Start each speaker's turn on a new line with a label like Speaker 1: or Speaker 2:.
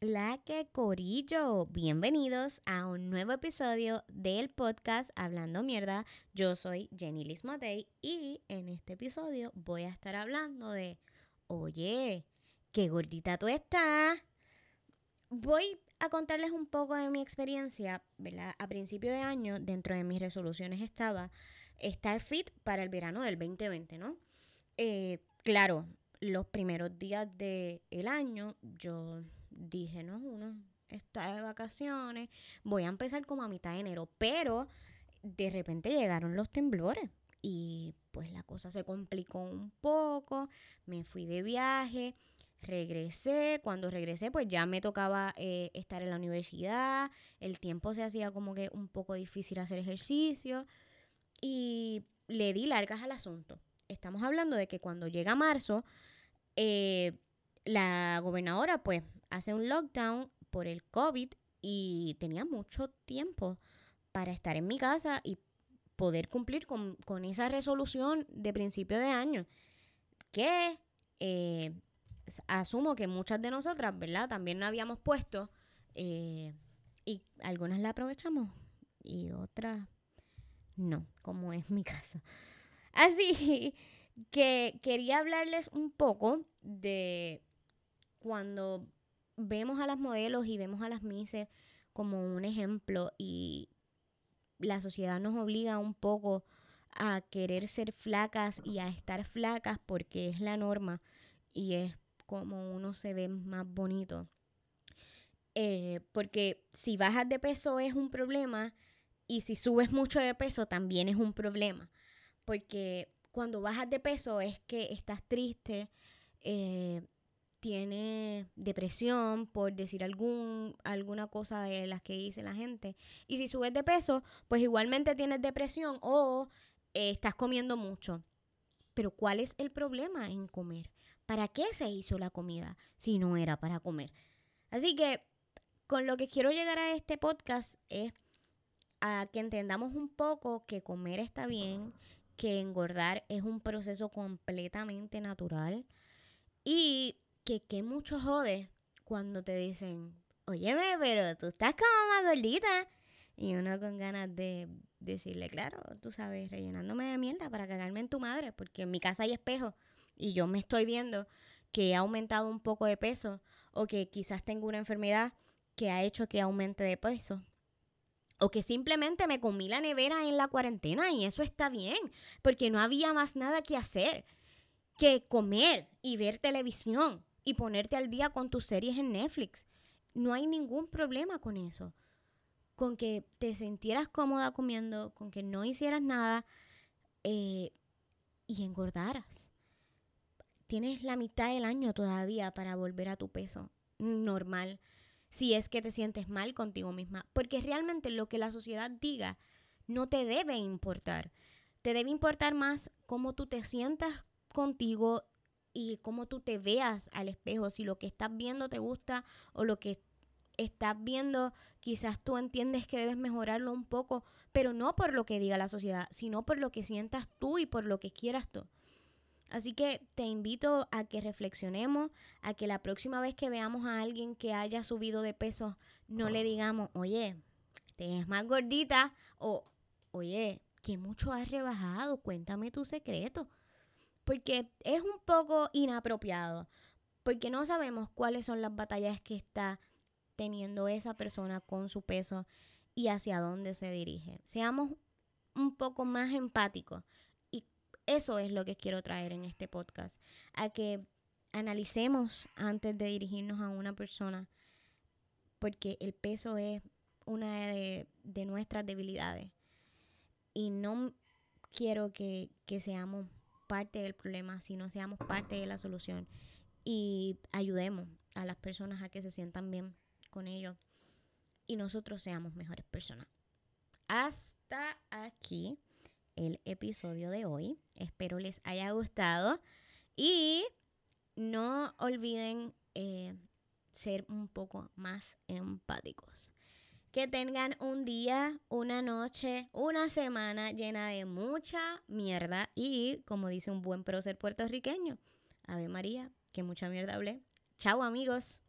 Speaker 1: la que corillo? Bienvenidos a un nuevo episodio del podcast Hablando Mierda. Yo soy Jenny Liz Matei y en este episodio voy a estar hablando de, oye, qué gordita tú estás. Voy a contarles un poco de mi experiencia, ¿verdad? A principio de año, dentro de mis resoluciones estaba estar fit para el verano del 2020, ¿no? Eh, claro, los primeros días del año yo dije, no, uno está de vacaciones, voy a empezar como a mitad de enero, pero de repente llegaron los temblores y pues la cosa se complicó un poco, me fui de viaje, regresé, cuando regresé pues ya me tocaba eh, estar en la universidad, el tiempo se hacía como que un poco difícil hacer ejercicio y le di largas al asunto. Estamos hablando de que cuando llega marzo, eh, la gobernadora pues hace un lockdown por el COVID y tenía mucho tiempo para estar en mi casa y poder cumplir con, esa resolución de principio de año que eh, asumo que muchas de nosotras, ¿verdad? También no habíamos puesto eh, y algunas la aprovechamos y otras no, como es mi caso. Así que quería hablarles un poco de cuando vemos a las modelos y vemos a las mises como un ejemplo y la sociedad nos obliga un poco a querer ser flacas y a estar flacas porque es la norma y es como uno se ve más bonito. Eh, porque si bajas de peso es un problema y si subes mucho de peso también es un problema. Porque cuando bajas de peso es que estás triste, eh, tienes depresión, por decir algún, alguna cosa de las que dice la gente. Y si subes de peso, pues igualmente tienes depresión o eh, estás comiendo mucho. Pero ¿cuál es el problema en comer? ¿Para qué se hizo la comida si no era para comer? Así que con lo que quiero llegar a este podcast es a que entendamos un poco que comer está bien, que engordar es un proceso completamente natural y que qué mucho jode cuando te dicen, óyeme, pero tú estás como más gordita. Y uno con ganas de decirle, claro, tú sabes, rellenándome de mierda para cagarme en tu madre, porque en mi casa hay espejo y yo me estoy viendo que he aumentado un poco de peso o que quizás tengo una enfermedad que ha hecho que aumente de peso. O que simplemente me comí la nevera en la cuarentena y eso está bien, porque no había más nada que hacer que comer y ver televisión y ponerte al día con tus series en Netflix. No hay ningún problema con eso. Con que te sintieras cómoda comiendo, con que no hicieras nada eh, y engordaras. Tienes la mitad del año todavía para volver a tu peso normal si es que te sientes mal contigo misma. Porque realmente lo que la sociedad diga no te debe importar. Te debe importar más cómo tú te sientas contigo y cómo tú te veas al espejo. Si lo que estás viendo te gusta o lo que estás viendo quizás tú entiendes que debes mejorarlo un poco, pero no por lo que diga la sociedad, sino por lo que sientas tú y por lo que quieras tú. Así que te invito a que reflexionemos, a que la próxima vez que veamos a alguien que haya subido de peso, no le digamos, oye, te es más gordita o, oye, que mucho has rebajado, cuéntame tu secreto. Porque es un poco inapropiado, porque no sabemos cuáles son las batallas que está teniendo esa persona con su peso y hacia dónde se dirige. Seamos un poco más empáticos eso es lo que quiero traer en este podcast, a que analicemos antes de dirigirnos a una persona, porque el peso es una de, nuestras debilidades y no quiero que, que seamos parte del problema, sino seamos parte de la solución y ayudemos a las personas a que se sientan bien con ellos y nosotros seamos mejores personas. Hasta aquí el episodio de hoy. Espero les haya gustado y no olviden eh, ser un poco más empáticos. Que tengan un día, una noche, una semana llena de mucha mierda y, como dice un buen prócer puertorriqueño, Ave María, que mucha mierda hablé. Chao amigos.